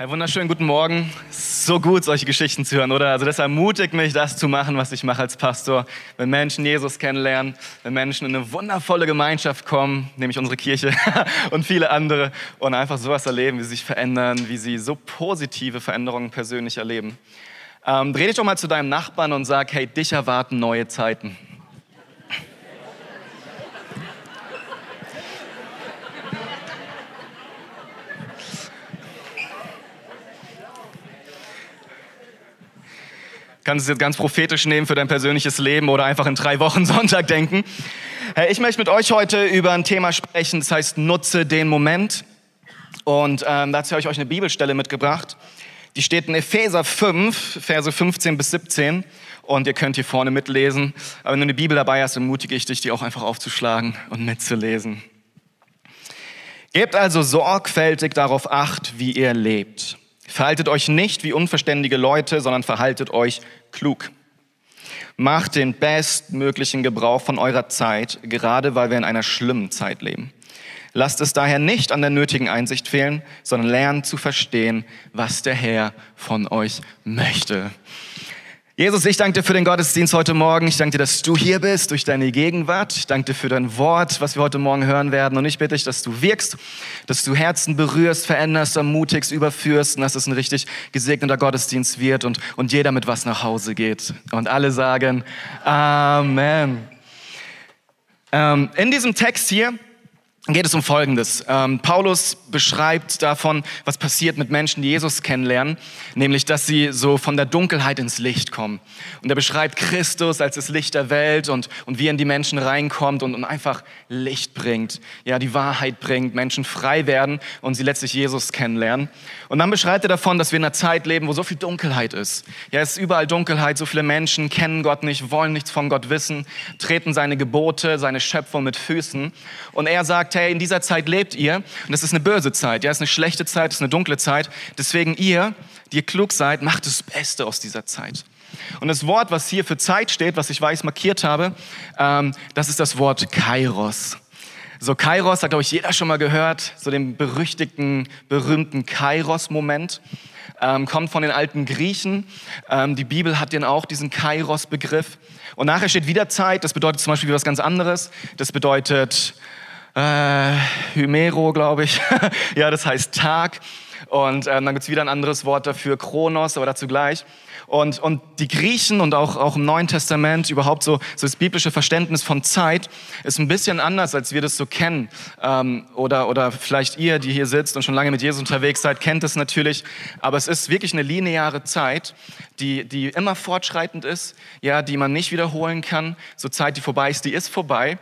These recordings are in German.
Hey, wunderschönen guten Morgen. So gut, solche Geschichten zu hören, oder? Also das ermutigt mich, das zu machen, was ich mache als Pastor. Wenn Menschen Jesus kennenlernen, wenn Menschen in eine wundervolle Gemeinschaft kommen, nämlich unsere Kirche und viele andere, und einfach sowas erleben, wie sie sich verändern, wie sie so positive Veränderungen persönlich erleben. Ähm, dreh dich doch mal zu deinem Nachbarn und sag, hey, dich erwarten neue Zeiten. Kannst es jetzt ganz prophetisch nehmen für dein persönliches Leben oder einfach in drei Wochen Sonntag denken. Ich möchte mit euch heute über ein Thema sprechen, das heißt, nutze den Moment. Und ähm, dazu habe ich euch eine Bibelstelle mitgebracht. Die steht in Epheser 5, Verse 15 bis 17. Und ihr könnt hier vorne mitlesen. Aber wenn du eine Bibel dabei hast, ermutige ich dich, die auch einfach aufzuschlagen und mitzulesen. Gebt also sorgfältig darauf acht, wie ihr lebt Verhaltet euch nicht wie unverständige Leute, sondern verhaltet euch klug. Macht den bestmöglichen Gebrauch von eurer Zeit, gerade weil wir in einer schlimmen Zeit leben. Lasst es daher nicht an der nötigen Einsicht fehlen, sondern lernt zu verstehen, was der Herr von euch möchte. Jesus, ich danke dir für den Gottesdienst heute Morgen. Ich danke dir, dass du hier bist durch deine Gegenwart. Ich danke dir für dein Wort, was wir heute Morgen hören werden. Und ich bitte dich, dass du wirkst, dass du Herzen berührst, veränderst, ermutigst, überführst und dass es ein richtig gesegneter Gottesdienst wird und, und jeder mit was nach Hause geht. Und alle sagen Amen. Ähm, in diesem Text hier geht es um Folgendes. Ähm, Paulus beschreibt davon, was passiert mit Menschen, die Jesus kennenlernen, nämlich, dass sie so von der Dunkelheit ins Licht kommen. Und er beschreibt Christus als das Licht der Welt und, und wie er in die Menschen reinkommt und, und einfach Licht bringt, ja, die Wahrheit bringt, Menschen frei werden und sie letztlich Jesus kennenlernen. Und dann beschreibt er davon, dass wir in einer Zeit leben, wo so viel Dunkelheit ist. Ja, es ist überall Dunkelheit, so viele Menschen kennen Gott nicht, wollen nichts von Gott wissen, treten seine Gebote, seine Schöpfung mit Füßen. Und er sagt, hey, in dieser Zeit lebt ihr und das ist eine böse Zeit, ja, es ist eine schlechte Zeit, es ist eine dunkle Zeit. Deswegen ihr, die ihr klug seid, macht das Beste aus dieser Zeit. Und das Wort, was hier für Zeit steht, was ich weiß markiert habe, ähm, das ist das Wort Kairos. So Kairos hat, glaube ich, jeder schon mal gehört, so den berüchtigten, berühmten Kairos-Moment. Ähm, kommt von den alten Griechen. Ähm, die Bibel hat den auch, diesen Kairos-Begriff. Und nachher steht wieder Zeit, das bedeutet zum Beispiel was ganz anderes. Das bedeutet äh, Hymero, glaube ich. ja, das heißt Tag. Und ähm, dann gibt's wieder ein anderes Wort dafür, Kronos, aber dazu gleich. Und, und die Griechen und auch, auch im Neuen Testament überhaupt so, so das biblische Verständnis von Zeit ist ein bisschen anders, als wir das so kennen. Ähm, oder, oder vielleicht ihr, die hier sitzt und schon lange mit Jesus unterwegs seid, kennt es natürlich. Aber es ist wirklich eine lineare Zeit, die, die immer fortschreitend ist, ja, die man nicht wiederholen kann. So Zeit, die vorbei ist, die ist vorbei.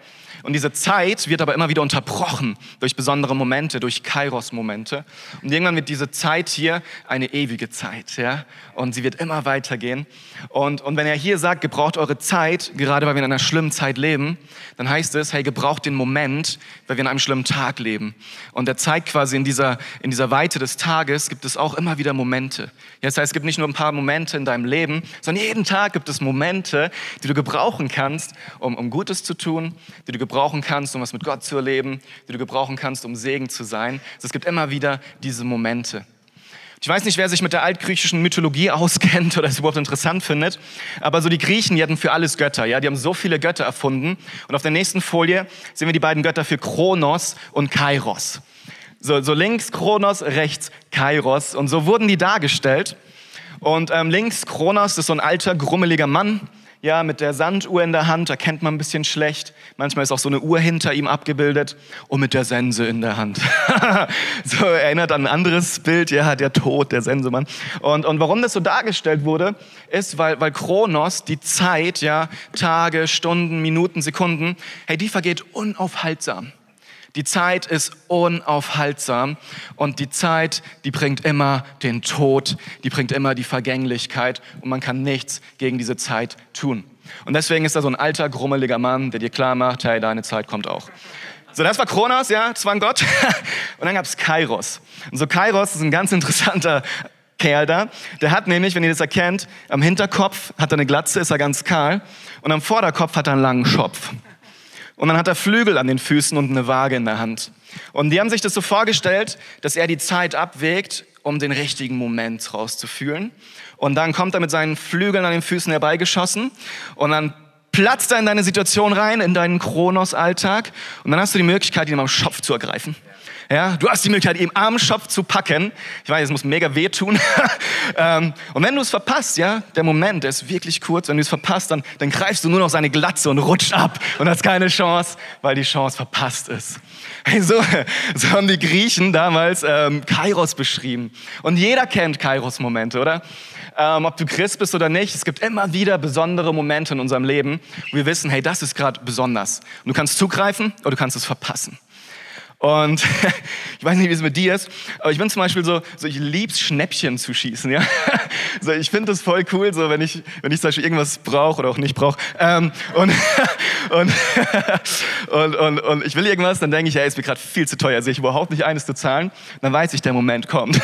Und diese Zeit wird aber immer wieder unterbrochen durch besondere Momente, durch Kairos-Momente. Und irgendwann wird diese Zeit hier eine ewige Zeit, ja. Und sie wird immer weitergehen. Und, und wenn er hier sagt, gebraucht eure Zeit, gerade weil wir in einer schlimmen Zeit leben, dann heißt es, hey, gebraucht den Moment, weil wir in einem schlimmen Tag leben. Und er zeigt quasi in dieser, in dieser Weite des Tages gibt es auch immer wieder Momente. Das heißt, es gibt nicht nur ein paar Momente in deinem Leben, sondern jeden Tag gibt es Momente, die du gebrauchen kannst, um, um Gutes zu tun, die du gebrauchen gebrauchen kannst, um was mit Gott zu erleben, die du gebrauchen kannst, um Segen zu sein. Also es gibt immer wieder diese Momente. Ich weiß nicht, wer sich mit der altgriechischen Mythologie auskennt oder es überhaupt interessant findet, aber so die Griechen, die hatten für alles Götter, ja, die haben so viele Götter erfunden. Und auf der nächsten Folie sehen wir die beiden Götter für Kronos und Kairos. So, so links Kronos, rechts Kairos. Und so wurden die dargestellt. Und ähm, links Kronos, ist so ein alter, grummeliger Mann, ja, mit der Sanduhr in der Hand, erkennt man ein bisschen schlecht. Manchmal ist auch so eine Uhr hinter ihm abgebildet und mit der Sense in der Hand. so erinnert an ein anderes Bild, ja, der Tod, der Sensemann. Und, und warum das so dargestellt wurde, ist, weil, weil Kronos, die Zeit, ja, Tage, Stunden, Minuten, Sekunden, hey, die vergeht unaufhaltsam. Die Zeit ist unaufhaltsam und die Zeit, die bringt immer den Tod, die bringt immer die Vergänglichkeit und man kann nichts gegen diese Zeit tun. Und deswegen ist da so ein alter, grummeliger Mann, der dir klar macht, hey, deine Zeit kommt auch. So, das war Kronos, ja, das war ein Gott. Und dann gab es Kairos. Und so Kairos ist ein ganz interessanter Kerl da. Der hat nämlich, wenn ihr das erkennt, am Hinterkopf hat er eine Glatze, ist er ganz kahl. Und am Vorderkopf hat er einen langen Schopf. Und dann hat er Flügel an den Füßen und eine Waage in der Hand. Und die haben sich das so vorgestellt, dass er die Zeit abwägt um den richtigen Moment rauszufühlen. Und dann kommt er mit seinen Flügeln an den Füßen herbeigeschossen und dann platzt er in deine Situation rein, in deinen Kronos-Alltag und dann hast du die Möglichkeit, ihn am Schopf zu ergreifen. Ja, du hast die Möglichkeit, ihn am Schopf zu packen. Ich weiß, es muss mega wehtun. Ähm, und wenn du es verpasst, ja, der Moment, der ist wirklich kurz. Wenn du es verpasst, dann, dann greifst du nur noch seine Glatze und rutscht ab und hast keine Chance, weil die Chance verpasst ist. Hey, so, so haben die Griechen damals ähm, Kairos beschrieben. Und jeder kennt Kairos-Momente, oder? Ähm, ob du Christ bist oder nicht, es gibt immer wieder besondere Momente in unserem Leben, wo wir wissen, hey, das ist gerade besonders. Und du kannst zugreifen oder du kannst es verpassen. Und ich weiß nicht, wie es mit dir ist, aber ich bin zum Beispiel so, so ich lieb's Schnäppchen zu schießen, ja. So, ich finde das voll cool, so wenn ich, wenn ich zum Beispiel irgendwas brauche oder auch nicht brauche. Ähm, und, und, und, und, und ich will irgendwas, dann denke ich, ja, ist mir gerade viel zu teuer, sehe ich überhaupt nicht eines zu zahlen. Dann weiß ich, der Moment kommt.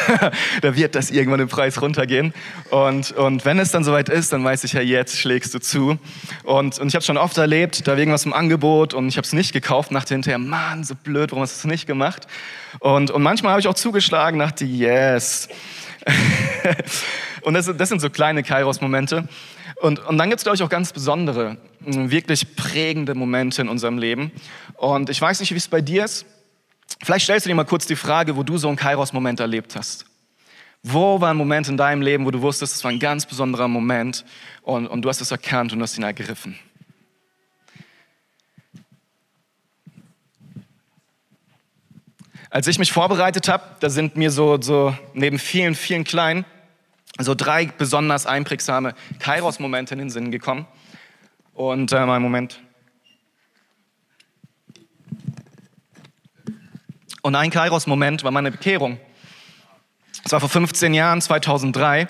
da wird das irgendwann im Preis runtergehen. Und, und wenn es dann soweit ist, dann weiß ich, ja, jetzt schlägst du zu. Und, und ich habe schon oft erlebt, da war irgendwas im Angebot und ich habe es nicht gekauft, dachte hinterher, Mann, so blöd, warum hast du es nicht gemacht? Und, und manchmal habe ich auch zugeschlagen, dachte, yes. und das, das, sind so kleine Kairos-Momente. Und, und dann gibt es, glaube ich, auch ganz besondere, wirklich prägende Momente in unserem Leben. Und ich weiß nicht, wie es bei dir ist. Vielleicht stellst du dir mal kurz die Frage, wo du so einen Kairos-Moment erlebt hast. Wo war ein Moment in deinem Leben, wo du wusstest, es war ein ganz besonderer Moment und, und du hast es erkannt und hast ihn ergriffen? Als ich mich vorbereitet habe, da sind mir so, so neben vielen, vielen kleinen, so drei besonders einprägsame Kairos-Momente in den Sinn gekommen. Und äh, mal einen Moment. Und ein Kairos-Moment war meine Bekehrung. Es war vor 15 Jahren, 2003.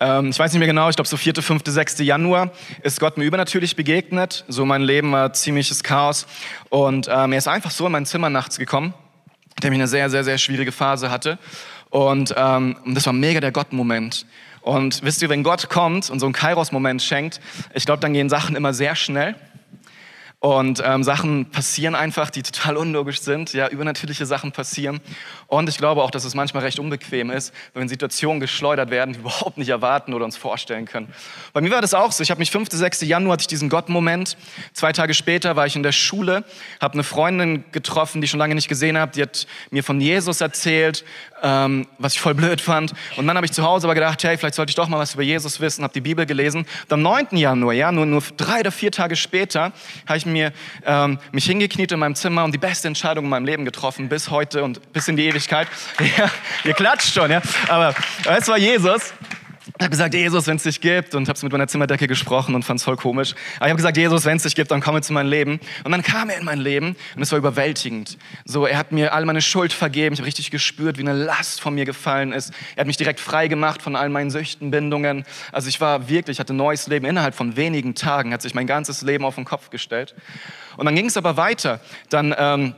Ähm, ich weiß nicht mehr genau, ich glaube so 4., 5., 6. Januar ist Gott mir übernatürlich begegnet. So mein Leben war ziemliches Chaos. Und ähm, er ist einfach so in mein Zimmer nachts gekommen der mich eine sehr, sehr, sehr schwierige Phase hatte. Und ähm, das war mega der Gott-Moment. Und wisst ihr, wenn Gott kommt und so einen Kairos-Moment schenkt, ich glaube, dann gehen Sachen immer sehr schnell. Und ähm, Sachen passieren einfach, die total unlogisch sind. Ja, übernatürliche Sachen passieren. Und ich glaube auch, dass es manchmal recht unbequem ist, wenn Situationen geschleudert werden, die wir überhaupt nicht erwarten oder uns vorstellen können. Bei mir war das auch so. Ich habe mich 5., 6. Januar hatte ich diesen Gott-Moment. Zwei Tage später war ich in der Schule, habe eine Freundin getroffen, die ich schon lange nicht gesehen habe. Die hat mir von Jesus erzählt, ähm, was ich voll blöd fand. Und dann habe ich zu Hause aber gedacht, hey, vielleicht sollte ich doch mal was über Jesus wissen, habe die Bibel gelesen. Und am 9. Januar, ja, nur, nur drei oder vier Tage später, habe ich mir, ähm, mich hingekniet in meinem Zimmer und die beste Entscheidung in meinem Leben getroffen, bis heute und bis in die Ewigkeit. Ja, ihr klatscht schon, ja. Aber, aber es war Jesus. Ich habe gesagt, Jesus, wenn es dich gibt, und habe mit meiner Zimmerdecke gesprochen und fand es voll komisch. Aber ich habe gesagt, Jesus, wenn es dich gibt, dann komm jetzt in mein Leben. Und dann kam er in mein Leben und es war überwältigend. So, er hat mir all meine Schuld vergeben. Ich habe richtig gespürt, wie eine Last von mir gefallen ist. Er hat mich direkt frei gemacht von all meinen Süchten, Bindungen. Also ich war wirklich, hatte neues Leben. Innerhalb von wenigen Tagen hat sich mein ganzes Leben auf den Kopf gestellt. Und dann ging es aber weiter. Dann ähm,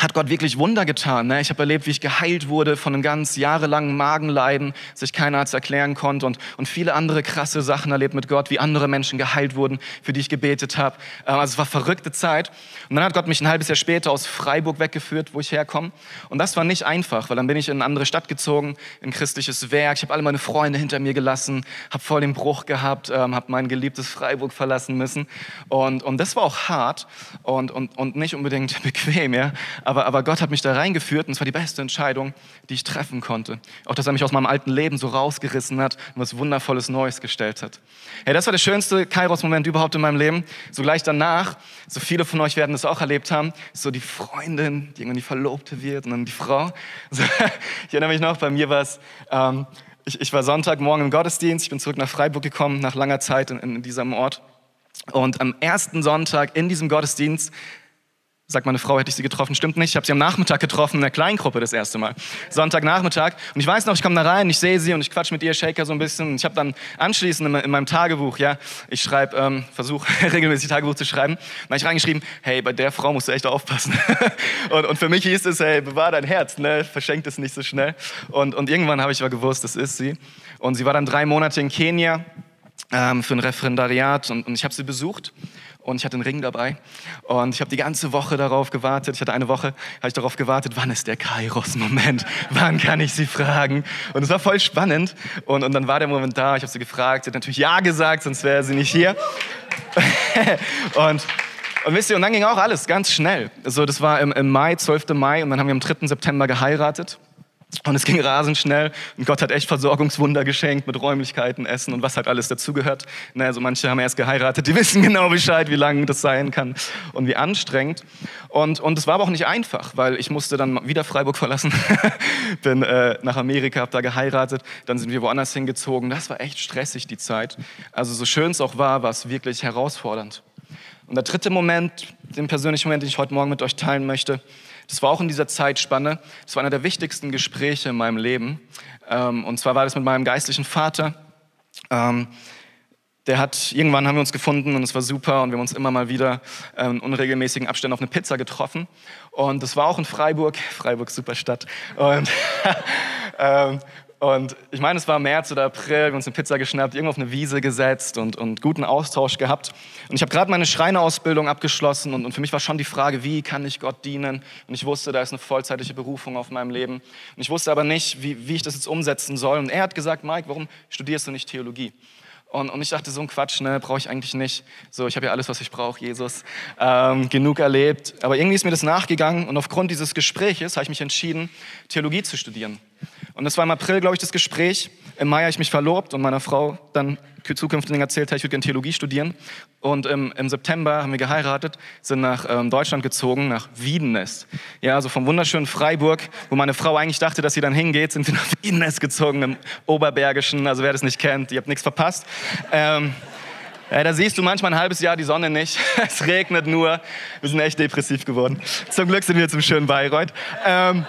hat Gott wirklich Wunder getan. Ne? Ich habe erlebt, wie ich geheilt wurde von einem ganz jahrelangen Magenleiden, sich keiner Arzt erklären konnte und, und viele andere krasse Sachen erlebt mit Gott, wie andere Menschen geheilt wurden, für die ich gebetet habe. Äh, also es war verrückte Zeit. Und dann hat Gott mich ein halbes Jahr später aus Freiburg weggeführt, wo ich herkomme. Und das war nicht einfach, weil dann bin ich in eine andere Stadt gezogen, in christliches Werk. Ich habe alle meine Freunde hinter mir gelassen, habe voll den Bruch gehabt, ähm, habe mein geliebtes Freiburg verlassen müssen. Und, und das war auch hart und, und, und nicht unbedingt bequem, ja aber, aber Gott hat mich da reingeführt und es war die beste Entscheidung, die ich treffen konnte. Auch, dass er mich aus meinem alten Leben so rausgerissen hat und was Wundervolles Neues gestellt hat. Hey, das war der schönste Kairos-Moment überhaupt in meinem Leben. So gleich danach, so viele von euch werden das auch erlebt haben, so die Freundin, die irgendwann die Verlobte wird und dann die Frau. So, ich erinnere mich noch, bei mir war es... Ähm, ich, ich, war Sonntagmorgen im Gottesdienst, ich bin zurück nach Freiburg gekommen, nach langer Zeit in, in diesem Ort. Und am ersten Sonntag in diesem Gottesdienst Sagt meine Frau, hätte ich sie getroffen. Stimmt nicht. Ich habe sie am Nachmittag getroffen, in der Kleingruppe das erste Mal. Sonntagnachmittag. Und ich weiß noch, ich komme da rein, ich sehe sie und ich quatsch mit ihr, Shaker so ein bisschen. Und ich habe dann anschließend in, in, meinem Tagebuch, ja, ich schreibe, ähm, versuche regelmäßig Tagebuch zu schreiben. Habe ich reingeschrieben, hey, bei der Frau musst du echt aufpassen. und, und, für mich hieß es, hey, bewahr dein Herz, ne? verschenk es nicht so schnell. Und, und irgendwann habe ich aber gewusst, das ist sie. Und sie war dann drei Monate in Kenia ähm, für ein Referendariat und, und ich habe sie besucht. Und ich hatte einen Ring dabei und ich habe die ganze Woche darauf gewartet. Ich hatte eine Woche, habe ich darauf gewartet, wann ist der Kairos-Moment? wann kann ich sie fragen? Und es war voll spannend und, und dann war der Moment da. Ich habe sie gefragt. Sie hat natürlich Ja gesagt, sonst wäre sie nicht hier. und und wisst ihr, und dann ging auch alles ganz schnell. So, das war im, im Mai, 12. Mai, und dann haben wir am 3. September geheiratet. Und es ging rasend schnell und Gott hat echt Versorgungswunder geschenkt mit Räumlichkeiten, Essen und was halt alles dazugehört. Naja, so manche haben erst geheiratet, die wissen genau Bescheid, wie lange das sein kann und wie anstrengend. Und, und es war aber auch nicht einfach, weil ich musste dann wieder Freiburg verlassen, bin äh, nach Amerika, habe da geheiratet, dann sind wir woanders hingezogen. Das war echt stressig, die Zeit. Also so schön es auch war, war es wirklich herausfordernd. Und der dritte Moment, den persönlichen Moment, den ich heute Morgen mit euch teilen möchte, das war auch in dieser Zeitspanne. Das war einer der wichtigsten Gespräche in meinem Leben. Ähm, und zwar war das mit meinem geistlichen Vater. Ähm, der hat, irgendwann haben wir uns gefunden und es war super und wir haben uns immer mal wieder ähm, in unregelmäßigen Abständen auf eine Pizza getroffen. Und das war auch in Freiburg, Freiburg, super Stadt. Und, Und ich meine, es war März oder April, wir haben uns eine Pizza geschnappt, irgendwo auf eine Wiese gesetzt und, und guten Austausch gehabt. Und ich habe gerade meine Schreinerausbildung abgeschlossen und, und für mich war schon die Frage, wie kann ich Gott dienen? Und ich wusste, da ist eine vollzeitliche Berufung auf meinem Leben. Und ich wusste aber nicht, wie, wie ich das jetzt umsetzen soll. Und er hat gesagt, Mike, warum studierst du nicht Theologie? Und, und ich dachte, so ein Quatsch, ne, brauche ich eigentlich nicht. So, ich habe ja alles, was ich brauche, Jesus. Ähm, genug erlebt. Aber irgendwie ist mir das nachgegangen und aufgrund dieses Gespräches habe ich mich entschieden, Theologie zu studieren. Und das war im April, glaube ich, das Gespräch. Im Mai habe ich mich verlobt und meiner Frau dann zukünftig erzählt, ich würde gerne Theologie studieren. Und im, im, September haben wir geheiratet, sind nach ähm, Deutschland gezogen, nach Wiedenest. Ja, also vom wunderschönen Freiburg, wo meine Frau eigentlich dachte, dass sie dann hingeht, sind wir nach Wiedenest gezogen, im Oberbergischen. Also wer das nicht kennt, ihr habt nichts verpasst. Ähm, ja, da siehst du manchmal ein halbes Jahr die Sonne nicht. Es regnet nur. Wir sind echt depressiv geworden. Zum Glück sind wir zum schönen Bayreuth. Ähm,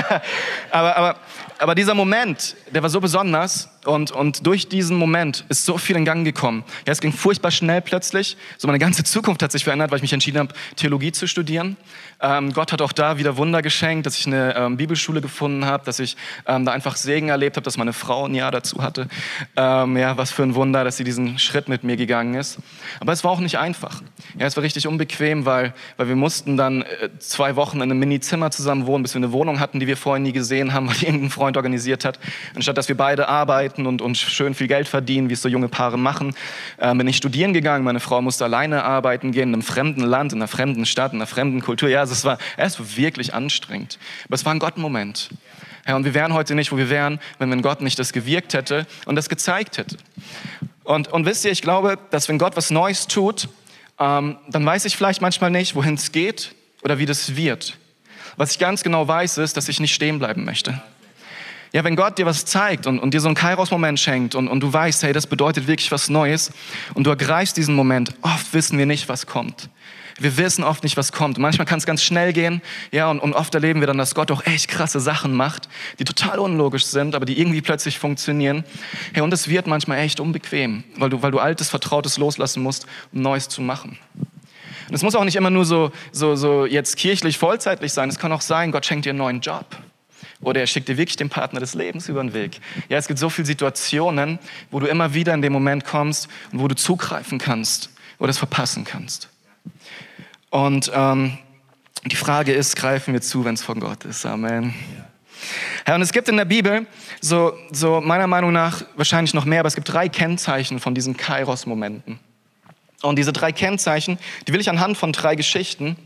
aber, aber aber dieser Moment, der war so besonders und, und durch diesen Moment ist so viel in Gang gekommen. Ja, es ging furchtbar schnell plötzlich. So meine ganze Zukunft hat sich verändert, weil ich mich entschieden habe, Theologie zu studieren. Ähm, Gott hat auch da wieder Wunder geschenkt, dass ich eine ähm, Bibelschule gefunden habe, dass ich ähm, da einfach Segen erlebt habe, dass meine Frau ein Jahr dazu hatte. Ähm, ja, was für ein Wunder, dass sie diesen Schritt mit mir gegangen ist. Aber es war auch nicht einfach. Ja, es war richtig unbequem, weil, weil wir mussten dann äh, zwei Wochen in einem Mini-Zimmer zusammen wohnen, bis wir eine Wohnung hatten, die wir vorher nie gesehen haben, weil irgendein Freund organisiert hat. Anstatt dass wir beide arbeiten und, und schön viel Geld verdienen, wie es so junge Paare machen, äh, bin ich studieren gegangen. Meine Frau musste alleine arbeiten gehen, in einem fremden Land, in einer fremden Stadt, in einer fremden Kultur. Ja, also es war, war wirklich anstrengend. Aber es war ein Gott-Moment. Ja, und wir wären heute nicht, wo wir wären, wenn, wenn Gott nicht das gewirkt hätte und das gezeigt hätte. Und, und wisst ihr, ich glaube, dass wenn Gott was Neues tut, ähm, dann weiß ich vielleicht manchmal nicht, wohin es geht oder wie das wird. Was ich ganz genau weiß, ist, dass ich nicht stehen bleiben möchte. Ja, wenn Gott dir was zeigt und, und dir so einen Kairos-Moment schenkt und, und du weißt, hey, das bedeutet wirklich was Neues und du ergreifst diesen Moment, oft wissen wir nicht, was kommt. Wir wissen oft nicht, was kommt. Manchmal kann es ganz schnell gehen, ja, und, und oft erleben wir dann, dass Gott auch echt krasse Sachen macht, die total unlogisch sind, aber die irgendwie plötzlich funktionieren. Hey, und es wird manchmal echt unbequem, weil du, weil du altes, vertrautes loslassen musst, um Neues zu machen. Und es muss auch nicht immer nur so, so, so jetzt kirchlich, vollzeitlich sein. Es kann auch sein, Gott schenkt dir einen neuen Job. Oder er schickt dir wirklich den Partner des Lebens über den Weg. Ja, es gibt so viele Situationen, wo du immer wieder in den Moment kommst und wo du zugreifen kannst oder es verpassen kannst. Und ähm, die Frage ist, greifen wir zu, wenn es von Gott ist? Amen. Ja, und es gibt in der Bibel so, so meiner Meinung nach wahrscheinlich noch mehr, aber es gibt drei Kennzeichen von diesen Kairos-Momenten. Und diese drei Kennzeichen, die will ich anhand von drei Geschichten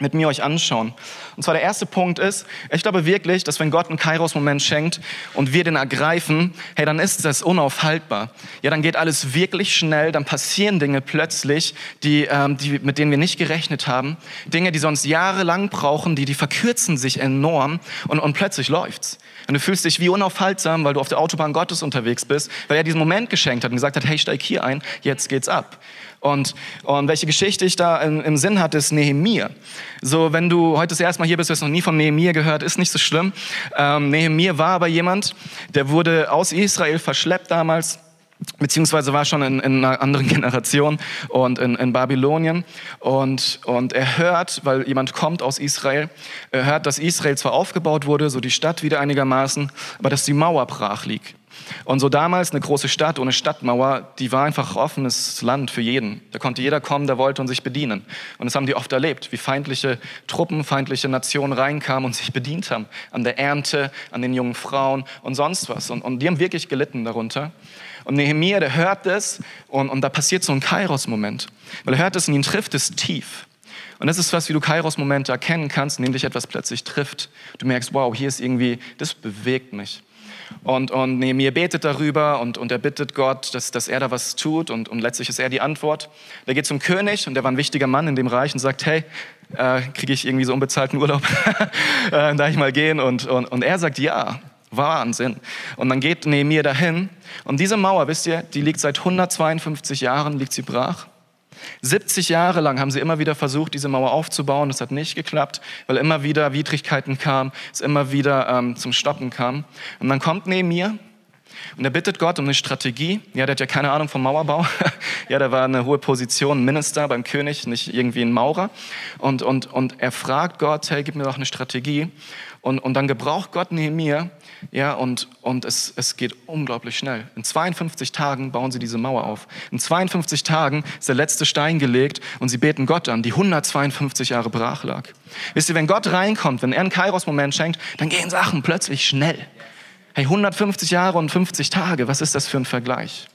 mit mir euch anschauen. Und zwar der erste Punkt ist, ich glaube wirklich, dass wenn Gott einen Kairos-Moment schenkt und wir den ergreifen, hey, dann ist das unaufhaltbar. Ja, dann geht alles wirklich schnell, dann passieren Dinge plötzlich, die, ähm, die, mit denen wir nicht gerechnet haben. Dinge, die sonst jahrelang brauchen, die, die verkürzen sich enorm und, und plötzlich läuft's. Und du fühlst dich wie unaufhaltsam, weil du auf der Autobahn Gottes unterwegs bist, weil er diesen Moment geschenkt hat und gesagt hat, hey, steig hier ein, jetzt geht's ab. Und, und welche Geschichte ich da im, im Sinn hatte, ist Nehemia. So, wenn du heute das erste Mal hier bist, hast du noch nie von Nehemia gehört, ist nicht so schlimm. Ähm, Nehemia war aber jemand, der wurde aus Israel verschleppt damals beziehungsweise war schon in, in, einer anderen Generation und in, in Babylonien. Und, und er hört, weil jemand kommt aus Israel, er hört, dass Israel zwar aufgebaut wurde, so die Stadt wieder einigermaßen, aber dass die Mauer brach liegt. Und so damals eine große Stadt ohne Stadtmauer, die war einfach offenes Land für jeden. Da konnte jeder kommen, der wollte und sich bedienen. Und das haben die oft erlebt, wie feindliche Truppen, feindliche Nationen reinkamen und sich bedient haben. An der Ernte, an den jungen Frauen und sonst was. Und, und die haben wirklich gelitten darunter. Und Nehemiah, der hört es und, und da passiert so ein Kairos-Moment. Weil er hört es und ihn trifft es tief. Und das ist was, wie du Kairos-Momente erkennen kannst, indem dich etwas plötzlich trifft. Du merkst, wow, hier ist irgendwie, das bewegt mich. Und, und Nehemiah betet darüber und, und er bittet Gott, dass, dass er da was tut und, und letztlich ist er die Antwort. Der geht zum König und der war ein wichtiger Mann in dem Reich und sagt, hey, äh, kriege ich irgendwie so unbezahlten Urlaub? äh, darf ich mal gehen? Und, und, und er sagt, ja. Wahnsinn. Und dann geht Nehemiah dahin. Und diese Mauer, wisst ihr, die liegt seit 152 Jahren, liegt sie brach. 70 Jahre lang haben sie immer wieder versucht, diese Mauer aufzubauen. Das hat nicht geklappt, weil immer wieder Widrigkeiten kamen, es immer wieder ähm, zum Stoppen kam. Und dann kommt Nehemiah und er bittet Gott um eine Strategie. Ja, der hat ja keine Ahnung vom Mauerbau. ja, der war eine hohe Position, Minister beim König, nicht irgendwie ein Maurer. Und, und, und er fragt Gott, hey, gib mir doch eine Strategie. Und, und dann gebraucht Gott Nehemiah, ja, und, und es, es geht unglaublich schnell. In 52 Tagen bauen sie diese Mauer auf. In 52 Tagen ist der letzte Stein gelegt und sie beten Gott an, die 152 Jahre brach lag. Wisst ihr, wenn Gott reinkommt, wenn er einen Kairos-Moment schenkt, dann gehen Sachen plötzlich schnell. Hey, 150 Jahre und 50 Tage, was ist das für ein Vergleich?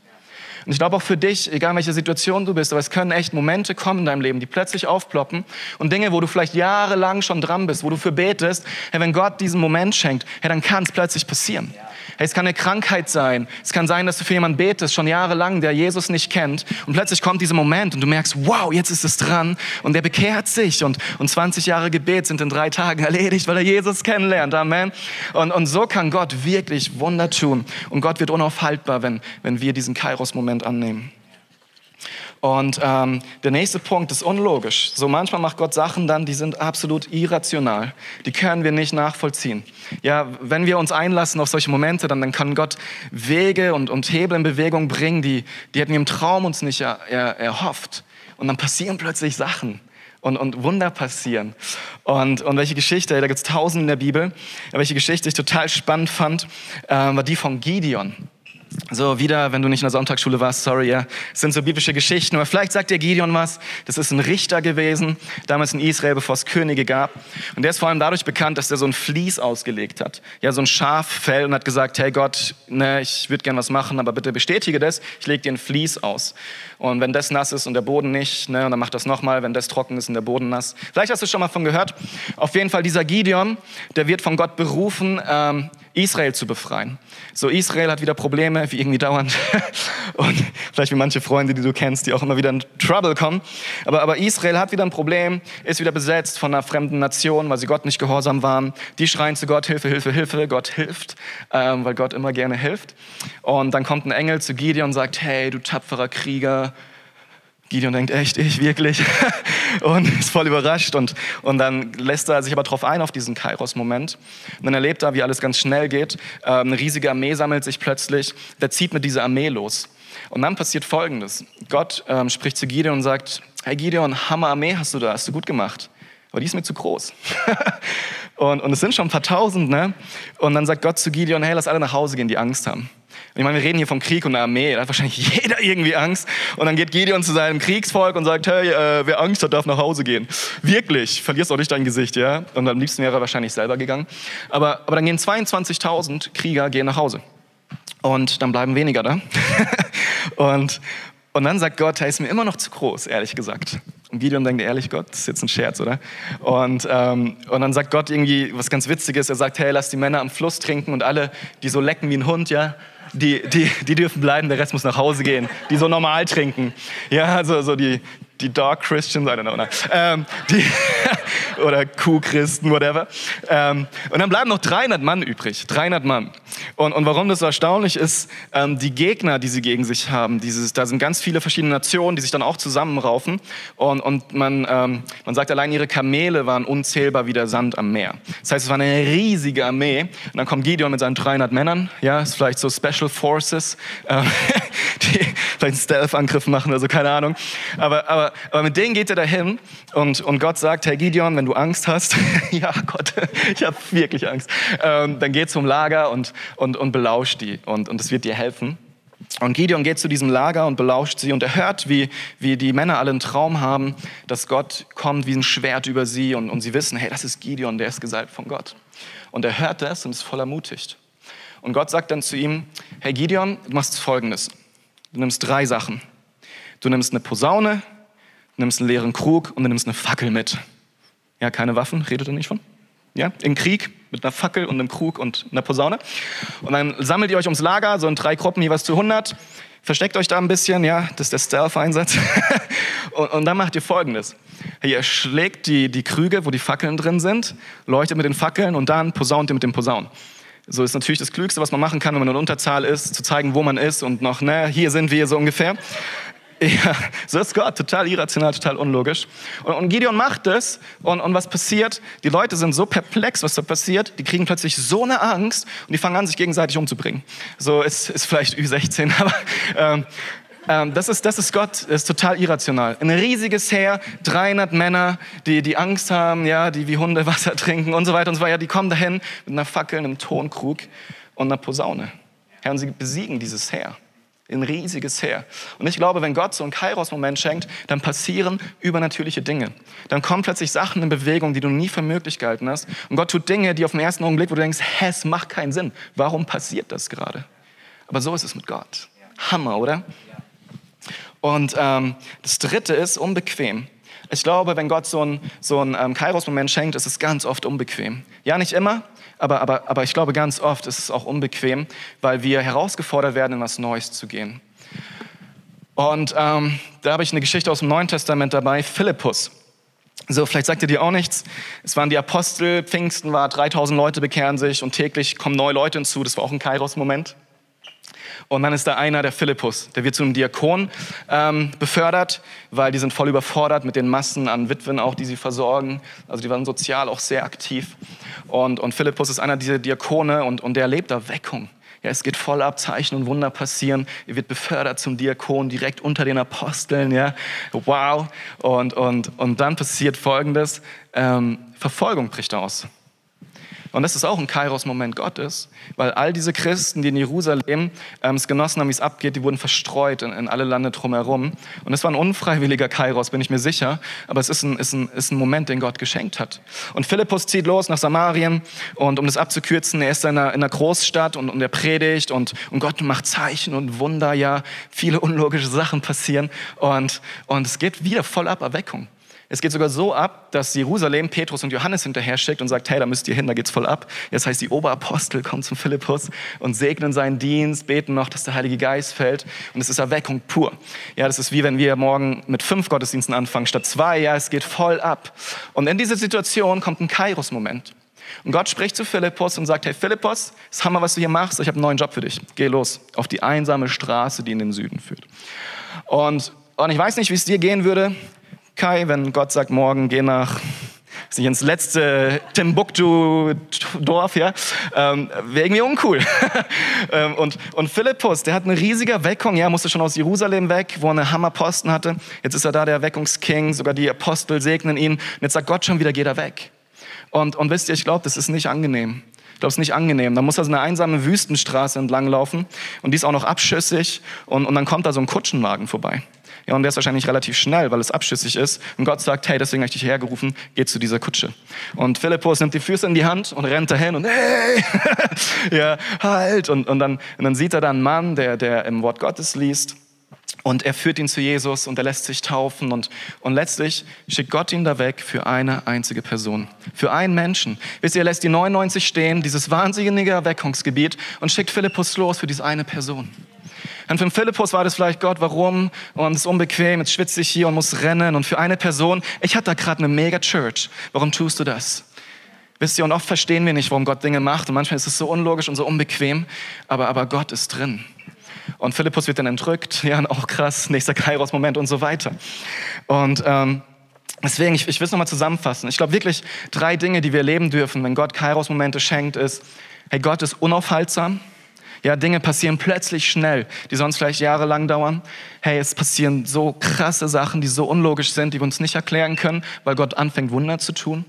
Und ich glaube auch für dich, egal in welcher Situation du bist, aber es können echt Momente kommen in deinem Leben, die plötzlich aufploppen und Dinge, wo du vielleicht jahrelang schon dran bist, wo du für betest, hey, wenn Gott diesen Moment schenkt, hey, dann kann es plötzlich passieren. Hey, es kann eine Krankheit sein. Es kann sein, dass du für jemanden betest, schon jahrelang, der Jesus nicht kennt. Und plötzlich kommt dieser Moment und du merkst, wow, jetzt ist es dran. Und der bekehrt sich. Und, und 20 Jahre Gebet sind in drei Tagen erledigt, weil er Jesus kennenlernt. Amen. Und, und so kann Gott wirklich Wunder tun. Und Gott wird unaufhaltbar, wenn, wenn wir diesen Kairos-Moment annehmen. Und ähm, der nächste Punkt ist unlogisch. So manchmal macht Gott Sachen dann, die sind absolut irrational. Die können wir nicht nachvollziehen. Ja, wenn wir uns einlassen auf solche Momente, dann, dann kann Gott Wege und, und Hebel in Bewegung bringen, die, die hätten wir im Traum uns nicht er, er, erhofft. Und dann passieren plötzlich Sachen. Und, und, Wunder passieren. Und, und welche Geschichte, da gibt es tausend in der Bibel, welche Geschichte ich total spannend fand, äh, war die von Gideon. So, wieder, wenn du nicht in der Sonntagsschule warst, sorry, ja, es sind so biblische Geschichten. Aber vielleicht sagt dir Gideon was. Das ist ein Richter gewesen, damals in Israel, bevor es Könige gab. Und der ist vor allem dadurch bekannt, dass er so ein Vlies ausgelegt hat. Ja, so ein Schaffell und hat gesagt, hey Gott, ne, ich würde gern was machen, aber bitte bestätige das. Ich lege dir ein Vlies aus. Und wenn das nass ist und der Boden nicht, ne, und dann mach das nochmal, wenn das trocken ist und der Boden nass. Vielleicht hast du schon mal von gehört. Auf jeden Fall dieser Gideon, der wird von Gott berufen, ähm, Israel zu befreien. So, Israel hat wieder Probleme, wie irgendwie dauernd. Und vielleicht wie manche Freunde, die du kennst, die auch immer wieder in Trouble kommen. Aber, aber Israel hat wieder ein Problem, ist wieder besetzt von einer fremden Nation, weil sie Gott nicht gehorsam waren. Die schreien zu Gott, Hilfe, Hilfe, Hilfe. Gott hilft, ähm, weil Gott immer gerne hilft. Und dann kommt ein Engel zu Gideon und sagt, hey, du tapferer Krieger, Gideon denkt, echt, ich, wirklich? und ist voll überrascht. Und, und dann lässt er sich aber drauf ein, auf diesen Kairos-Moment. Und dann erlebt er, wie alles ganz schnell geht. Ähm, eine riesige Armee sammelt sich plötzlich. Der zieht mit dieser Armee los. Und dann passiert Folgendes. Gott ähm, spricht zu Gideon und sagt, hey Gideon, Hammer Armee hast du da, hast du gut gemacht. Aber die ist mir zu groß. und, und es sind schon ein paar tausend, ne? Und dann sagt Gott zu Gideon, hey, lass alle nach Hause gehen, die Angst haben. Ich meine, wir reden hier vom Krieg und der Armee, da hat wahrscheinlich jeder irgendwie Angst. Und dann geht Gideon zu seinem Kriegsvolk und sagt, hey, äh, wer Angst hat, darf nach Hause gehen. Wirklich, verlierst auch nicht dein Gesicht, ja? Und am liebsten wäre er wahrscheinlich selber gegangen. Aber, aber dann gehen 22.000 Krieger gehen nach Hause. Und dann bleiben weniger da. und, und dann sagt Gott, er ist mir immer noch zu groß, ehrlich gesagt. Und Gideon denkt, ehrlich Gott, das ist jetzt ein Scherz, oder? Und, ähm, und dann sagt Gott irgendwie was ganz Witziges. Er sagt, hey, lass die Männer am Fluss trinken und alle, die so lecken wie ein Hund, ja, die, die, die dürfen bleiben, der Rest muss nach Hause gehen. Die so normal trinken. Ja, also so die, die Dark Christians, I don't know, ne? ähm, die oder Kuh-Christen, whatever. Ähm, und dann bleiben noch 300 Mann übrig, 300 Mann. Und, und warum das so erstaunlich ist, ähm, die Gegner, die sie gegen sich haben, dieses, da sind ganz viele verschiedene Nationen, die sich dann auch zusammenraufen. Und, und man, ähm, man sagt, allein ihre Kamele waren unzählbar wie der Sand am Meer. Das heißt, es war eine riesige Armee. Und dann kommt Gideon mit seinen 300 Männern, ja, ist vielleicht so Special Forces. Ähm, die vielleicht einen Stealth-Angriff machen oder so, keine Ahnung. Aber, aber, aber mit denen geht er dahin und, und Gott sagt, Herr Gideon, wenn du Angst hast, ja Gott, ich habe wirklich Angst, ähm, dann geh zum Lager und, und, und belausch die und, und wird dir helfen. Und Gideon geht zu diesem Lager und belauscht sie und er hört, wie, wie die Männer alle einen Traum haben, dass Gott kommt wie ein Schwert über sie und, und sie wissen, hey, das ist Gideon, der ist gesalbt von Gott. Und er hört das und ist voll ermutigt. Und Gott sagt dann zu ihm, hey Gideon, du machst folgendes. Du nimmst drei Sachen. Du nimmst eine Posaune, nimmst einen leeren Krug und du nimmst eine Fackel mit. Ja, keine Waffen, redet er nicht von? Ja, im Krieg mit einer Fackel und einem Krug und einer Posaune. Und dann sammelt ihr euch ums Lager, so in drei Gruppen jeweils zu 100. Versteckt euch da ein bisschen, ja, das ist der Stealth-Einsatz. und, und, dann macht ihr Folgendes. Ihr schlägt die, die Krüge, wo die Fackeln drin sind, leuchtet mit den Fackeln und dann posaunt ihr mit dem Posaunen. So ist natürlich das Klügste, was man machen kann, wenn man in Unterzahl ist, zu zeigen, wo man ist und noch, ne, hier sind wir so ungefähr. Ja, so ist Gott, total irrational, total unlogisch. Und, und Gideon macht es und, und, was passiert? Die Leute sind so perplex, was da passiert. Die kriegen plötzlich so eine Angst und die fangen an, sich gegenseitig umzubringen. So ist, ist vielleicht Ü16, aber ähm, ähm, das, ist, das ist Gott, das ist total irrational. Ein riesiges Heer, 300 Männer, die, die Angst haben, ja, die wie Hunde Wasser trinken und so weiter und so weiter. Die kommen dahin mit einer Fackel, einem Tonkrug und einer Posaune. Herr, und sie besiegen dieses Heer. Ein riesiges Heer. Und ich glaube, wenn Gott so einen Kairos-Moment schenkt, dann passieren übernatürliche Dinge. Dann kommen plötzlich Sachen in Bewegung, die du nie für möglich gehalten hast. Und Gott tut Dinge, die auf den ersten Augenblick, wo du denkst, hä, es macht keinen Sinn. Warum passiert das gerade? Aber so ist es mit Gott. Hammer, oder? Und ähm, das Dritte ist unbequem. Ich glaube, wenn Gott so einen so ähm, Kairos-Moment schenkt, ist es ganz oft unbequem. Ja, nicht immer, aber, aber, aber ich glaube, ganz oft ist es auch unbequem, weil wir herausgefordert werden, in was Neues zu gehen. Und ähm, da habe ich eine Geschichte aus dem Neuen Testament dabei, Philippus. So, vielleicht sagt ihr dir auch nichts. Es waren die Apostel, Pfingsten war, 3000 Leute bekehren sich und täglich kommen neue Leute hinzu. Das war auch ein Kairos-Moment. Und dann ist da einer, der Philippus, der wird zu einem Diakon ähm, befördert, weil die sind voll überfordert mit den Massen an Witwen auch, die sie versorgen. Also die waren sozial auch sehr aktiv. Und, und Philippus ist einer dieser Diakone und, und der erlebt Erweckung. Ja, es geht voll ab, Zeichen und Wunder passieren. Er wird befördert zum Diakon, direkt unter den Aposteln. Ja, wow. Und, und, und dann passiert Folgendes: ähm, Verfolgung bricht aus. Und das ist auch ein Kairos-Moment Gottes, weil all diese Christen, die in Jerusalem ähm, es genossen haben, wie es abgeht, die wurden verstreut in, in alle Lande drumherum. Und es war ein unfreiwilliger Kairos, bin ich mir sicher, aber es ist ein, ist, ein, ist ein Moment, den Gott geschenkt hat. Und Philippus zieht los nach Samarien und um das abzukürzen, er ist in einer, in einer Großstadt und, und er predigt und, und Gott macht Zeichen und Wunder, ja, viele unlogische Sachen passieren und, und es geht wieder voll ab Erweckung. Es geht sogar so ab, dass Jerusalem Petrus und Johannes hinterher schickt und sagt, hey, da müsst ihr hin, da geht's voll ab. Jetzt heißt, die Oberapostel kommen zum Philippus und segnen seinen Dienst, beten noch, dass der Heilige Geist fällt. Und es ist Erweckung pur. Ja, das ist wie wenn wir morgen mit fünf Gottesdiensten anfangen statt zwei. Ja, es geht voll ab. Und in diese Situation kommt ein Kairos-Moment. Und Gott spricht zu Philippus und sagt, hey Philippus, das Hammer, was du hier machst, ich habe einen neuen Job für dich. Geh los auf die einsame Straße, die in den Süden führt. Und, und ich weiß nicht, wie es dir gehen würde, Kai, wenn Gott sagt, morgen geh nach nicht ins letzte Timbuktu-Dorf, ja, ähm, wäre irgendwie uncool. ähm, und, und Philippus, der hat eine riesige Weckung, ja, musste schon aus Jerusalem weg, wo er eine Hammerposten hatte. Jetzt ist er da der Weckungsking, sogar die Apostel segnen ihn. Und jetzt sagt Gott schon wieder, geh da weg. Und, und wisst ihr, ich glaube, das ist nicht angenehm. Ich glaube, es ist nicht angenehm. Da muss er so eine einsame Wüstenstraße entlang laufen und die ist auch noch abschüssig und, und dann kommt da so ein Kutschenwagen vorbei. Ja, und der ist wahrscheinlich relativ schnell, weil es abschüssig ist. Und Gott sagt, hey, deswegen habe ich dich hergerufen, geh zu dieser Kutsche. Und Philippus nimmt die Füße in die Hand und rennt dahin und hey, ja, halt. Und, und, dann, und dann sieht er da einen Mann, der, der im Wort Gottes liest. Und er führt ihn zu Jesus und er lässt sich taufen. Und, und letztlich schickt Gott ihn da weg für eine einzige Person. Für einen Menschen. Wisst ihr, er lässt die 99 stehen, dieses wahnsinnige Erweckungsgebiet und schickt Philippus los für diese eine Person. Und für Philippus war das vielleicht Gott, warum? Und es ist unbequem, jetzt schwitze ich hier und muss rennen. Und für eine Person, ich hatte da gerade eine mega Church. Warum tust du das? Wisst ihr, und oft verstehen wir nicht, warum Gott Dinge macht. Und manchmal ist es so unlogisch und so unbequem. Aber, aber Gott ist drin. Und Philippus wird dann entrückt. Ja, auch krass, nächster Kairos-Moment und so weiter. Und ähm, deswegen, ich, ich will es nochmal zusammenfassen. Ich glaube wirklich, drei Dinge, die wir erleben dürfen, wenn Gott Kairos-Momente schenkt, ist, hey, Gott ist unaufhaltsam. Ja, Dinge passieren plötzlich schnell, die sonst vielleicht jahrelang dauern. Hey, es passieren so krasse Sachen, die so unlogisch sind, die wir uns nicht erklären können, weil Gott anfängt, Wunder zu tun.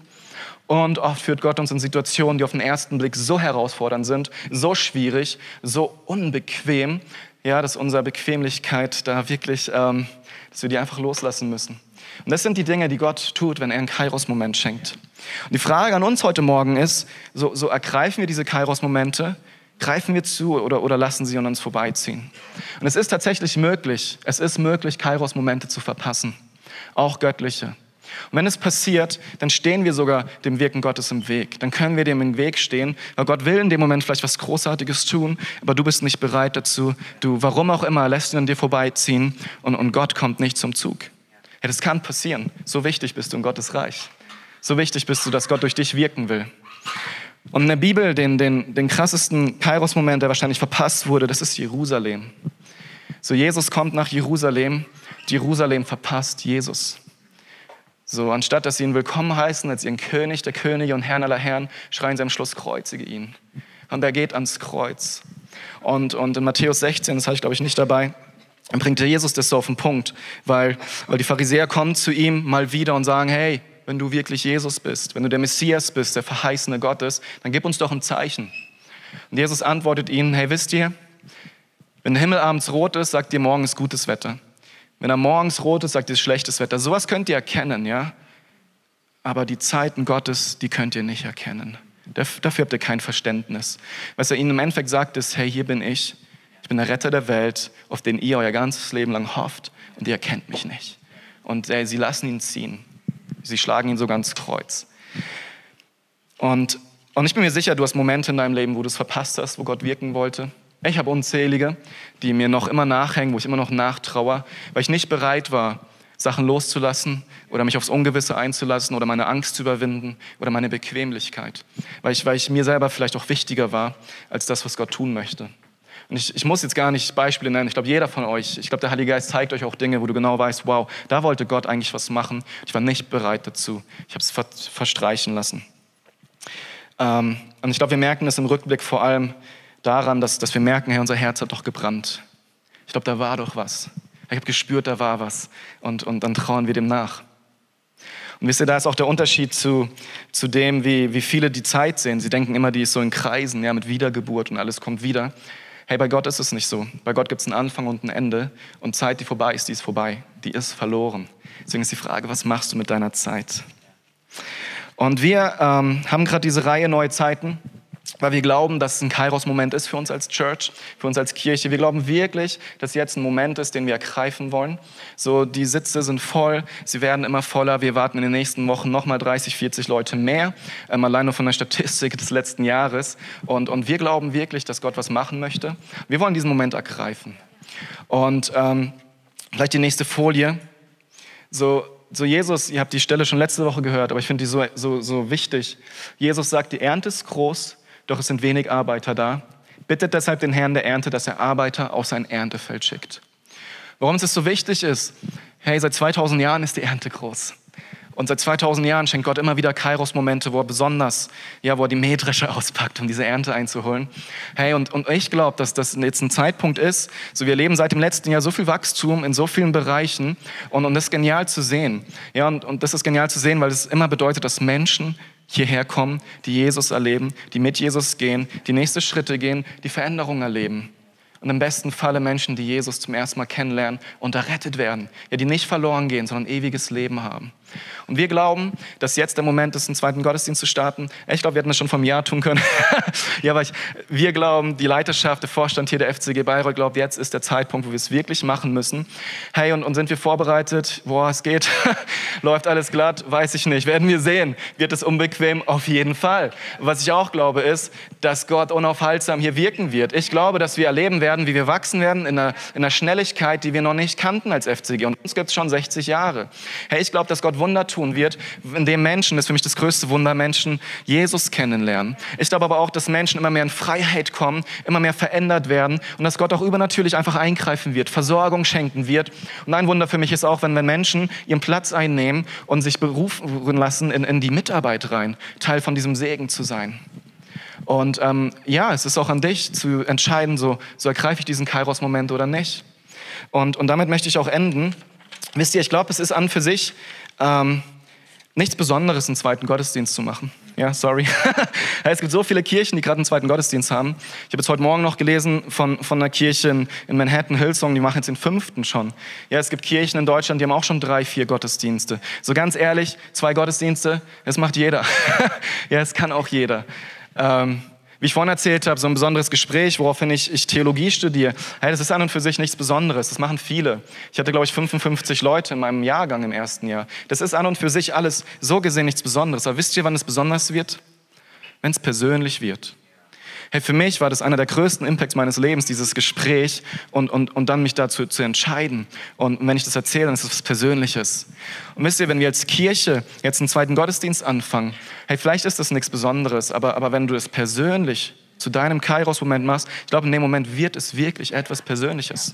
Und oft führt Gott uns in Situationen, die auf den ersten Blick so herausfordernd sind, so schwierig, so unbequem, ja, dass unsere Bequemlichkeit da wirklich, ähm, dass wir die einfach loslassen müssen. Und das sind die Dinge, die Gott tut, wenn er einen Kairos-Moment schenkt. Und die Frage an uns heute Morgen ist, so, so ergreifen wir diese Kairos-Momente, greifen wir zu oder, oder lassen sie an uns vorbeiziehen? Und es ist tatsächlich möglich, es ist möglich, Kairos-Momente zu verpassen, auch göttliche. Und wenn es passiert, dann stehen wir sogar dem Wirken Gottes im Weg. Dann können wir dem im Weg stehen, weil Gott will in dem Moment vielleicht was Großartiges tun, aber du bist nicht bereit dazu. Du, warum auch immer, lässt ihn an dir vorbeiziehen und, und Gott kommt nicht zum Zug. Ja, das kann passieren. So wichtig bist du in Gottes Reich. So wichtig bist du, dass Gott durch dich wirken will. Und in der Bibel, den, den, den krassesten Kairos-Moment, der wahrscheinlich verpasst wurde, das ist Jerusalem. So, Jesus kommt nach Jerusalem, Jerusalem verpasst Jesus. So, anstatt dass sie ihn willkommen heißen als ihren König, der Könige und Herrn aller Herren, schreien sie am Schluss, kreuzige ihn. Und er geht ans Kreuz. Und, und in Matthäus 16, das habe ich glaube ich nicht dabei, dann bringt Jesus das so auf den Punkt, weil, weil die Pharisäer kommen zu ihm mal wieder und sagen, hey, wenn du wirklich Jesus bist, wenn du der Messias bist, der verheißene Gottes, dann gib uns doch ein Zeichen. Und Jesus antwortet ihnen, hey, wisst ihr, wenn der Himmel abends rot ist, sagt ihr, morgen ist gutes Wetter. Wenn er morgens rot ist, sagt ihr schlechtes Wetter. Sowas könnt ihr erkennen, ja. Aber die Zeiten Gottes, die könnt ihr nicht erkennen. Dafür habt ihr kein Verständnis. Was er ihnen im Endeffekt sagt, ist, hey, hier bin ich. Ich bin der Retter der Welt, auf den ihr euer ganzes Leben lang hofft und ihr erkennt mich nicht. Und äh, sie lassen ihn ziehen. Sie schlagen ihn sogar ins Kreuz. Und, und ich bin mir sicher, du hast Momente in deinem Leben, wo du es verpasst hast, wo Gott wirken wollte. Ich habe unzählige, die mir noch immer nachhängen, wo ich immer noch nachtraue, weil ich nicht bereit war, Sachen loszulassen oder mich aufs Ungewisse einzulassen oder meine Angst zu überwinden oder meine Bequemlichkeit, weil ich, weil ich mir selber vielleicht auch wichtiger war als das, was Gott tun möchte. Und ich, ich muss jetzt gar nicht Beispiele nennen. Ich glaube, jeder von euch, ich glaube, der Heilige Geist zeigt euch auch Dinge, wo du genau weißt, wow, da wollte Gott eigentlich was machen. Ich war nicht bereit dazu. Ich habe es ver verstreichen lassen. Ähm, und ich glaube, wir merken es im Rückblick vor allem, daran, dass, dass wir merken, hey, unser Herz hat doch gebrannt. Ich glaube, da war doch was. Ich habe gespürt, da war was. Und, und dann trauen wir dem nach. Und wisst ihr, da ist auch der Unterschied zu, zu dem, wie, wie viele die Zeit sehen. Sie denken immer, die ist so in Kreisen, ja, mit Wiedergeburt und alles kommt wieder. Hey, bei Gott ist es nicht so. Bei Gott gibt es einen Anfang und ein Ende. Und Zeit, die vorbei ist, die ist vorbei. Die ist verloren. Deswegen ist die Frage, was machst du mit deiner Zeit? Und wir ähm, haben gerade diese Reihe Neue Zeiten weil wir glauben, dass es ein Kairos-Moment ist für uns als Church, für uns als Kirche. Wir glauben wirklich, dass jetzt ein Moment ist, den wir ergreifen wollen. So, die Sitze sind voll, sie werden immer voller. Wir warten in den nächsten Wochen nochmal 30, 40 Leute mehr, ähm, allein nur von der Statistik des letzten Jahres. Und, und wir glauben wirklich, dass Gott was machen möchte. Wir wollen diesen Moment ergreifen. Und ähm, vielleicht die nächste Folie. So, so Jesus, ihr habt die Stelle schon letzte Woche gehört, aber ich finde die so, so, so wichtig. Jesus sagt, die Ernte ist groß, doch es sind wenig Arbeiter da. Bittet deshalb den Herrn der Ernte, dass er Arbeiter auf sein Erntefeld schickt. Warum es so wichtig ist, hey, seit 2000 Jahren ist die Ernte groß. Und seit 2000 Jahren schenkt Gott immer wieder Kairos-Momente, wo er besonders, ja, wo er die Mähdresche auspackt, um diese Ernte einzuholen. Hey, und, und ich glaube, dass das jetzt ein Zeitpunkt ist, so wir erleben seit dem letzten Jahr so viel Wachstum in so vielen Bereichen und, und das ist genial zu sehen. Ja, und, und das ist genial zu sehen, weil es immer bedeutet, dass Menschen hierher kommen, die Jesus erleben, die mit Jesus gehen, die nächste Schritte gehen, die Veränderungen erleben. Und im besten Falle Menschen, die Jesus zum ersten Mal kennenlernen und errettet werden. Ja, die nicht verloren gehen, sondern ewiges Leben haben. Und wir glauben, dass jetzt der Moment ist, einen zweiten Gottesdienst zu starten. Ich glaube, wir hätten das schon vom Jahr tun können. ja, aber ich, wir glauben, die Leiterschaft, der Vorstand hier der FCG Bayreuth glaubt, jetzt ist der Zeitpunkt, wo wir es wirklich machen müssen. Hey, und, und sind wir vorbereitet? Boah, es geht. Läuft alles glatt? Weiß ich nicht. Werden wir sehen. Wird es unbequem? Auf jeden Fall. Was ich auch glaube, ist, dass Gott unaufhaltsam hier wirken wird. Ich glaube, dass wir erleben werden, wie wir wachsen werden in einer, in einer Schnelligkeit, die wir noch nicht kannten als FCG. Und uns gibt es schon 60 Jahre. Hey, ich glaube, dass Gott Wunder tun wird, indem Menschen, das ist für mich das größte Wunder, Menschen Jesus kennenlernen. Ich glaube aber auch, dass Menschen immer mehr in Freiheit kommen, immer mehr verändert werden und dass Gott auch übernatürlich einfach eingreifen wird, Versorgung schenken wird. Und ein Wunder für mich ist auch, wenn, wenn Menschen ihren Platz einnehmen und sich berufen lassen in, in die Mitarbeit rein, Teil von diesem Segen zu sein. Und ähm, ja, es ist auch an dich zu entscheiden, so, so ergreife ich diesen Kairos-Moment oder nicht. Und, und damit möchte ich auch enden. Wisst ihr, ich glaube, es ist an für sich ähm, nichts Besonderes, einen zweiten Gottesdienst zu machen. Ja, sorry. es gibt so viele Kirchen, die gerade einen zweiten Gottesdienst haben. Ich habe jetzt heute Morgen noch gelesen von, von einer Kirche in, Manhattan, Hillsong, die machen jetzt den fünften schon. Ja, es gibt Kirchen in Deutschland, die haben auch schon drei, vier Gottesdienste. So ganz ehrlich, zwei Gottesdienste, das macht jeder. ja, es kann auch jeder. Ähm, wie ich vorhin erzählt habe, so ein besonderes Gespräch, woraufhin ich, ich Theologie studiere. Hey, das ist an und für sich nichts Besonderes. Das machen viele. Ich hatte, glaube ich, 55 Leute in meinem Jahrgang im ersten Jahr. Das ist an und für sich alles so gesehen nichts Besonderes. Aber wisst ihr, wann es besonders wird? Wenn es persönlich wird. Hey, für mich war das einer der größten Impacts meines Lebens, dieses Gespräch und, und, und dann mich dazu zu entscheiden. Und, wenn ich das erzähle, dann ist es was Persönliches. Und wisst ihr, wenn wir als Kirche jetzt einen zweiten Gottesdienst anfangen, hey, vielleicht ist das nichts Besonderes, aber, aber wenn du das persönlich zu deinem Kairos-Moment machst, ich glaube, in dem Moment wird es wirklich etwas Persönliches.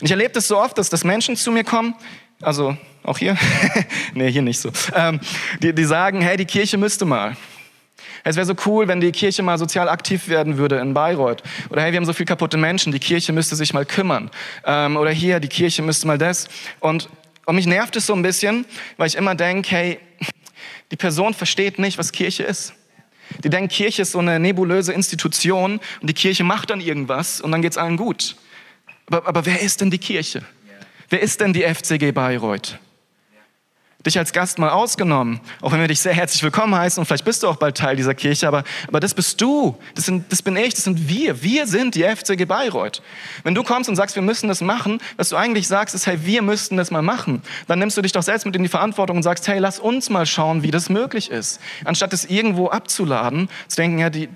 Und ich erlebe das so oft, dass, dass Menschen zu mir kommen, also auch hier, nee, hier nicht so, ähm, die, die sagen, hey, die Kirche müsste mal. Es wäre so cool, wenn die Kirche mal sozial aktiv werden würde in Bayreuth. Oder hey, wir haben so viele kaputte Menschen, die Kirche müsste sich mal kümmern. Ähm, oder hier, die Kirche müsste mal das. Und, und mich nervt es so ein bisschen, weil ich immer denke, hey, die Person versteht nicht, was Kirche ist. Die denken, Kirche ist so eine nebulöse Institution und die Kirche macht dann irgendwas und dann geht es allen gut. Aber, aber wer ist denn die Kirche? Wer ist denn die FCG Bayreuth? Dich als Gast mal ausgenommen, auch wenn wir dich sehr herzlich willkommen heißen und vielleicht bist du auch bald Teil dieser Kirche, aber, aber das bist du, das, sind, das bin ich, das sind wir, wir sind die FCG Bayreuth. Wenn du kommst und sagst, wir müssen das machen, was du eigentlich sagst, ist, hey, wir müssten das mal machen, dann nimmst du dich doch selbst mit in die Verantwortung und sagst, hey, lass uns mal schauen, wie das möglich ist. Anstatt es irgendwo abzuladen, zu denken, ja, die,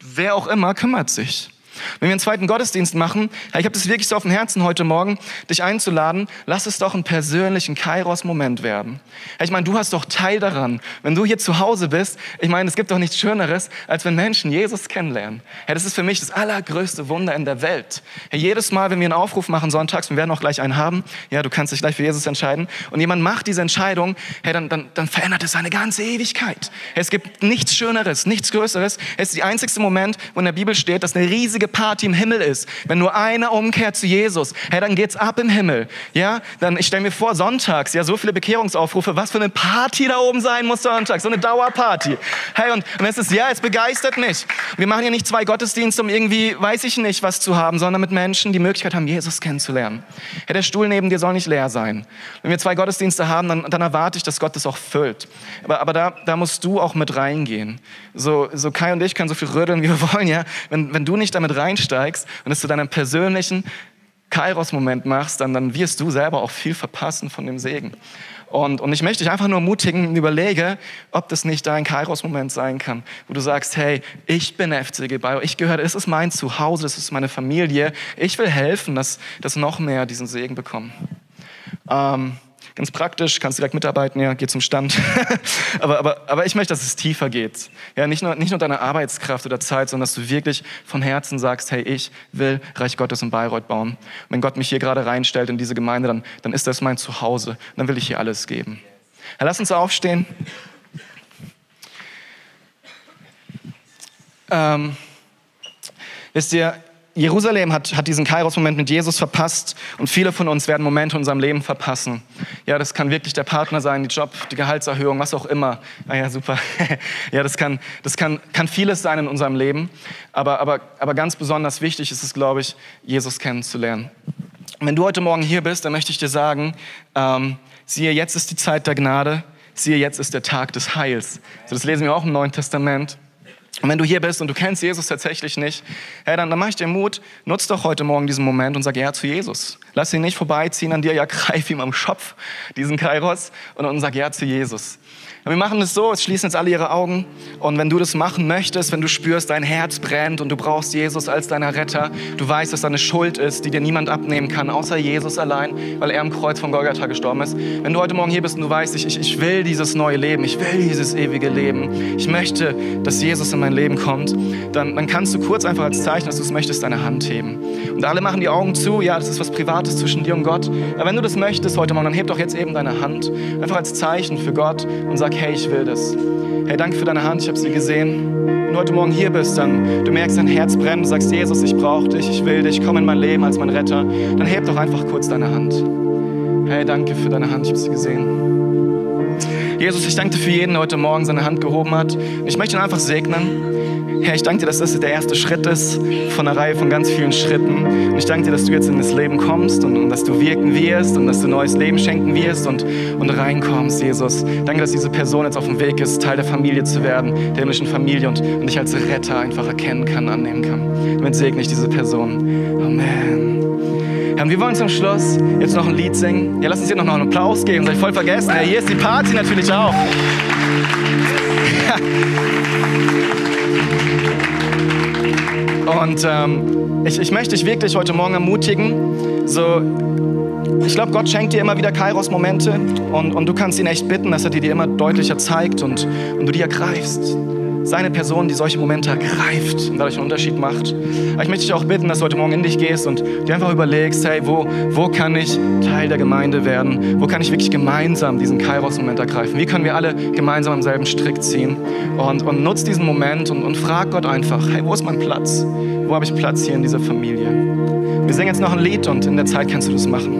wer auch immer kümmert sich. Wenn wir einen zweiten Gottesdienst machen, ich habe das wirklich so auf dem Herzen heute Morgen, dich einzuladen, lass es doch einen persönlichen Kairos-Moment werden. Ich meine, du hast doch Teil daran. Wenn du hier zu Hause bist, ich meine, es gibt doch nichts Schöneres, als wenn Menschen Jesus kennenlernen. Das ist für mich das allergrößte Wunder in der Welt. Jedes Mal, wenn wir einen Aufruf machen sonntags, wir werden auch gleich einen haben, ja, du kannst dich gleich für Jesus entscheiden, und jemand macht diese Entscheidung, hey, dann, dann, dann verändert es seine ganze Ewigkeit. Es gibt nichts Schöneres, nichts Größeres. Es ist der einzigste Moment, wo in der Bibel steht, dass eine riesige Party im Himmel ist, wenn nur einer umkehrt zu Jesus, hey, dann geht's ab im Himmel. Ja, dann ich stelle mir vor, sonntags, ja, so viele Bekehrungsaufrufe, was für eine Party da oben sein muss sonntags, so eine Dauerparty. Hey, und, und es ist, ja, es begeistert mich. Wir machen ja nicht zwei Gottesdienste, um irgendwie, weiß ich nicht, was zu haben, sondern mit Menschen, die Möglichkeit haben, Jesus kennenzulernen. Hey, der Stuhl neben dir soll nicht leer sein. Wenn wir zwei Gottesdienste haben, dann, dann erwarte ich, dass Gott das auch füllt. Aber, aber da, da musst du auch mit reingehen. So, so Kai und ich können so viel rödeln, wie wir wollen, ja. Wenn, wenn du nicht damit reinsteigst und es zu deinem persönlichen Kairos-Moment machst, dann, dann wirst du selber auch viel verpassen von dem Segen. Und, und ich möchte dich einfach nur ermutigen, überlege, ob das nicht dein Kairos-Moment sein kann, wo du sagst, hey, ich bin FCG Bayo, ich gehöre, es ist mein Zuhause, es ist meine Familie, ich will helfen, dass, dass noch mehr diesen Segen bekommen. Ähm, Ganz praktisch, kannst direkt mitarbeiten, ja, geh zum Stand. aber, aber, aber ich möchte, dass es tiefer geht. Ja, nicht nur, nicht nur deine Arbeitskraft oder Zeit, sondern dass du wirklich von Herzen sagst, hey, ich will Reich Gottes in Bayreuth bauen. Und wenn Gott mich hier gerade reinstellt in diese Gemeinde, dann, dann ist das mein Zuhause. Dann will ich hier alles geben. Ja, lass uns aufstehen. Ähm, wisst ihr, Jerusalem hat, hat diesen Kairos-Moment mit Jesus verpasst und viele von uns werden Momente in unserem Leben verpassen. Ja, das kann wirklich der Partner sein, die Job, die Gehaltserhöhung, was auch immer. Ah ja, super. ja, das kann, das kann, kann vieles sein in unserem Leben. Aber, aber, aber ganz besonders wichtig ist es, glaube ich, Jesus kennenzulernen. Wenn du heute Morgen hier bist, dann möchte ich dir sagen, ähm, siehe, jetzt ist die Zeit der Gnade, siehe, jetzt ist der Tag des Heils. So, das lesen wir auch im Neuen Testament. Und wenn du hier bist und du kennst Jesus tatsächlich nicht, hey, dann, dann mach ich dir Mut, nutz doch heute Morgen diesen Moment und sag ja zu Jesus. Lass ihn nicht vorbeiziehen an dir, ja, greif ihm am Schopf, diesen Kairos, und, und sag ja zu Jesus. Wir machen es so, es schließen jetzt alle ihre Augen. Und wenn du das machen möchtest, wenn du spürst, dein Herz brennt und du brauchst Jesus als deiner Retter, du weißt, dass da eine Schuld ist, die dir niemand abnehmen kann, außer Jesus allein, weil er am Kreuz von Golgatha gestorben ist. Wenn du heute Morgen hier bist und du weißt, ich, ich will dieses neue Leben, ich will dieses ewige Leben, ich möchte, dass Jesus in mein Leben kommt, dann, dann kannst du kurz einfach als Zeichen, dass du es möchtest, deine Hand heben. Und alle machen die Augen zu, ja, das ist was Privates zwischen dir und Gott. Aber wenn du das möchtest heute Morgen, dann heb doch jetzt eben deine Hand, einfach als Zeichen für Gott und sag, sag, hey, ich will das. Hey, danke für deine Hand, ich habe sie gesehen. wenn du heute Morgen hier bist, dann du merkst, dein Herz brennt, du sagst, Jesus, ich brauche dich, ich will dich, komm in mein Leben als mein Retter, dann heb doch einfach kurz deine Hand. Hey, danke für deine Hand, ich habe sie gesehen. Jesus, ich danke dir für jeden, der heute Morgen seine Hand gehoben hat. Ich möchte ihn einfach segnen. Herr, ich danke dir, dass das der erste Schritt ist von einer Reihe von ganz vielen Schritten. Und ich danke dir, dass du jetzt in das Leben kommst und, und dass du wirken wirst und dass du neues Leben schenken wirst und, und reinkommst, Jesus. Danke, dass diese Person jetzt auf dem Weg ist, Teil der Familie zu werden, der himmlischen Familie und, und dich als Retter einfach erkennen kann, annehmen kann. Damit segne ich diese Person. Amen. Herr, wir wollen zum Schluss jetzt noch ein Lied singen. Ja, lass uns hier noch einen Applaus geben. Seid voll vergessen. Ja, hier ist die Party natürlich auch. Und ähm, ich, ich möchte dich wirklich heute Morgen ermutigen, so, ich glaube, Gott schenkt dir immer wieder Kairos-Momente und, und du kannst ihn echt bitten, dass er dir die immer deutlicher zeigt und, und du die ergreifst. Seine Person, die solche Momente ergreift und dadurch einen Unterschied macht. Aber ich möchte dich auch bitten, dass du heute Morgen in dich gehst und dir einfach überlegst, hey, wo, wo kann ich Teil der Gemeinde werden? Wo kann ich wirklich gemeinsam diesen Kairos-Moment ergreifen? Wie können wir alle gemeinsam am selben Strick ziehen? Und, und nutz diesen Moment und, und frag Gott einfach, hey, wo ist mein Platz? Wo habe ich Platz hier in dieser Familie? Wir singen jetzt noch ein Lied und in der Zeit kannst du das machen.